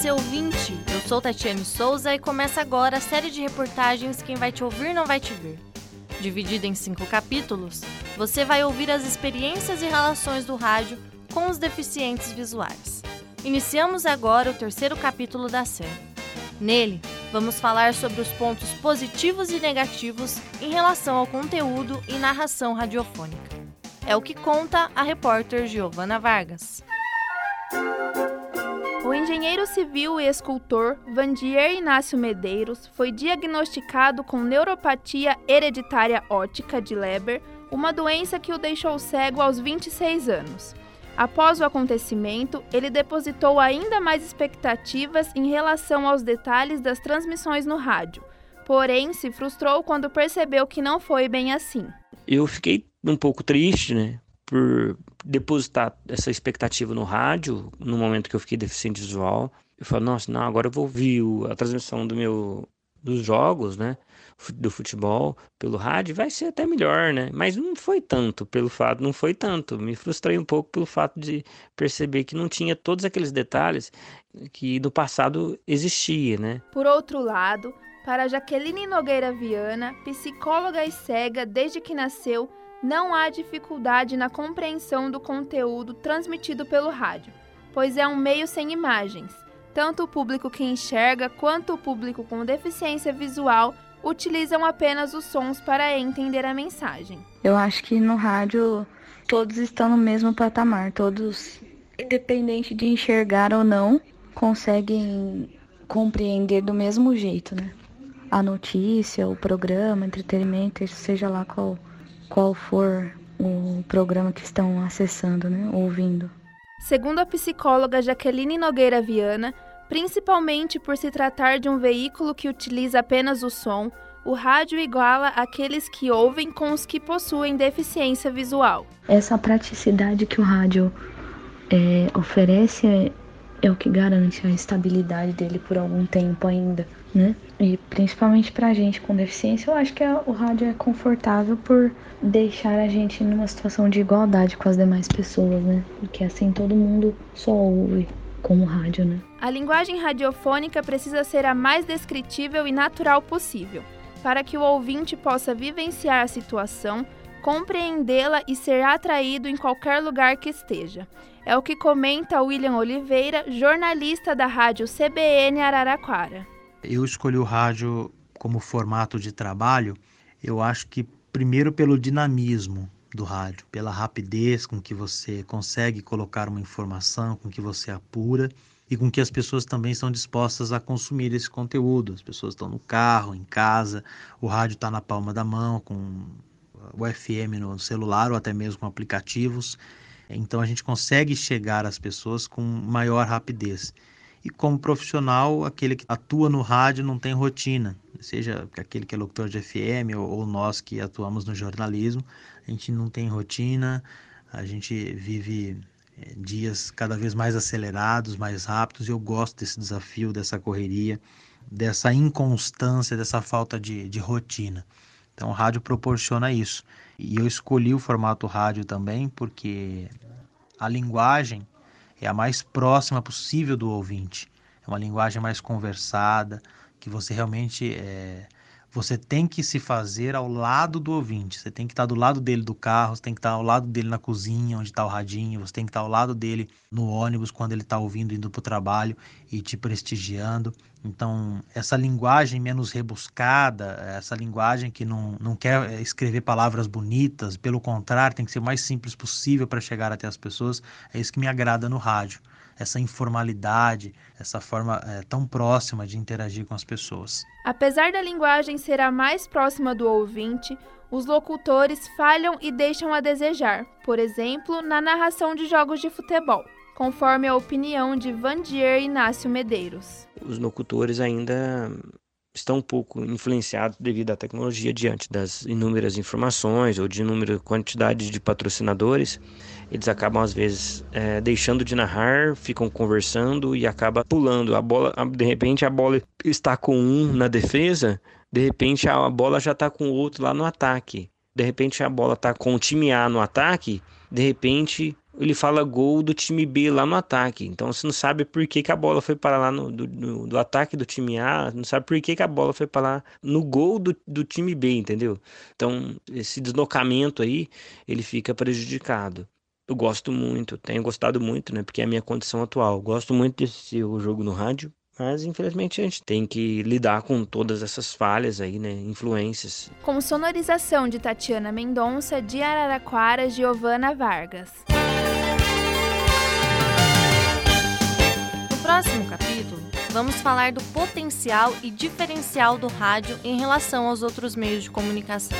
você ouvinte! Eu sou Tatiane Souza e começa agora a série de reportagens Quem Vai Te Ouvir Não Vai Te Ver. Dividida em cinco capítulos, você vai ouvir as experiências e relações do rádio com os deficientes visuais. Iniciamos agora o terceiro capítulo da série. Nele, vamos falar sobre os pontos positivos e negativos em relação ao conteúdo e narração radiofônica. É o que conta a repórter Giovana Vargas. O engenheiro civil e escultor Vandier Inácio Medeiros foi diagnosticado com neuropatia hereditária ótica de Leber, uma doença que o deixou cego aos 26 anos. Após o acontecimento, ele depositou ainda mais expectativas em relação aos detalhes das transmissões no rádio, porém se frustrou quando percebeu que não foi bem assim. Eu fiquei um pouco triste, né? Por depositar essa expectativa no rádio, no momento que eu fiquei deficiente visual. Eu falo, nossa, não, agora eu vou ouvir a transmissão do meu, dos jogos, né? do futebol pelo rádio vai ser até melhor, né? Mas não foi tanto pelo fato, não foi tanto. Me frustrei um pouco pelo fato de perceber que não tinha todos aqueles detalhes que no passado existia, né? Por outro lado, para Jaqueline Nogueira Viana, psicóloga e cega desde que nasceu, não há dificuldade na compreensão do conteúdo transmitido pelo rádio, pois é um meio sem imagens. Tanto o público que enxerga quanto o público com deficiência visual utilizam apenas os sons para entender a mensagem. Eu acho que no rádio todos estão no mesmo patamar, todos, independente de enxergar ou não, conseguem compreender do mesmo jeito, né? A notícia, o programa, entretenimento, seja lá qual, qual for o programa que estão acessando, né? Ouvindo. Segundo a psicóloga Jaqueline Nogueira Viana, Principalmente por se tratar de um veículo que utiliza apenas o som, o rádio iguala aqueles que ouvem com os que possuem deficiência visual. Essa praticidade que o rádio é, oferece é, é o que garante a estabilidade dele por algum tempo ainda, né? E principalmente pra gente com deficiência, eu acho que a, o rádio é confortável por deixar a gente numa situação de igualdade com as demais pessoas, né? Porque assim todo mundo só ouve com o rádio, né? A linguagem radiofônica precisa ser a mais descritível e natural possível, para que o ouvinte possa vivenciar a situação, compreendê-la e ser atraído em qualquer lugar que esteja. É o que comenta William Oliveira, jornalista da rádio CBN Araraquara. Eu escolhi o rádio como formato de trabalho, eu acho que primeiro pelo dinamismo do rádio, pela rapidez com que você consegue colocar uma informação, com que você apura e com que as pessoas também estão dispostas a consumir esse conteúdo. As pessoas estão no carro, em casa, o rádio está na palma da mão, com o FM no celular ou até mesmo com aplicativos. Então a gente consegue chegar às pessoas com maior rapidez. E como profissional, aquele que atua no rádio não tem rotina, seja aquele que é locutor de FM ou, ou nós que atuamos no jornalismo, a gente não tem rotina, a gente vive é, dias cada vez mais acelerados, mais rápidos, e eu gosto desse desafio, dessa correria, dessa inconstância, dessa falta de, de rotina. Então, o rádio proporciona isso. E eu escolhi o formato rádio também porque a linguagem é a mais próxima possível do ouvinte. É uma linguagem mais conversada, que você realmente é, você tem que se fazer ao lado do ouvinte. Você tem que estar do lado dele do carro, você tem que estar ao lado dele na cozinha, onde está o radinho, você tem que estar ao lado dele no ônibus, quando ele está ouvindo, indo para o trabalho e te prestigiando. Então, essa linguagem menos rebuscada, essa linguagem que não, não quer escrever palavras bonitas, pelo contrário, tem que ser o mais simples possível para chegar até as pessoas, é isso que me agrada no rádio essa informalidade, essa forma é, tão próxima de interagir com as pessoas. Apesar da linguagem ser a mais próxima do ouvinte, os locutores falham e deixam a desejar, por exemplo, na narração de jogos de futebol, conforme a opinião de Vandier Inácio Medeiros. Os locutores ainda estão um pouco influenciados devido à tecnologia diante das inúmeras informações ou de inúmera quantidade de patrocinadores. Eles acabam às vezes é, deixando de narrar, ficam conversando e acaba pulando a bola. De repente a bola está com um na defesa, de repente a bola já está com o outro lá no ataque. De repente a bola está com o time A no ataque, de repente ele fala gol do time B lá no ataque. Então você não sabe por que, que a bola foi para lá no, do, no, do ataque do time A, não sabe por que, que a bola foi para lá no gol do, do time B, entendeu? Então esse deslocamento aí, ele fica prejudicado. Eu gosto muito, tenho gostado muito, né? Porque é a minha condição atual. Gosto muito de assistir o jogo no rádio, mas infelizmente a gente tem que lidar com todas essas falhas aí, né? Influências. Com sonorização de Tatiana Mendonça, de Araraquara, Giovana Vargas. Vamos falar do potencial e diferencial do rádio em relação aos outros meios de comunicação.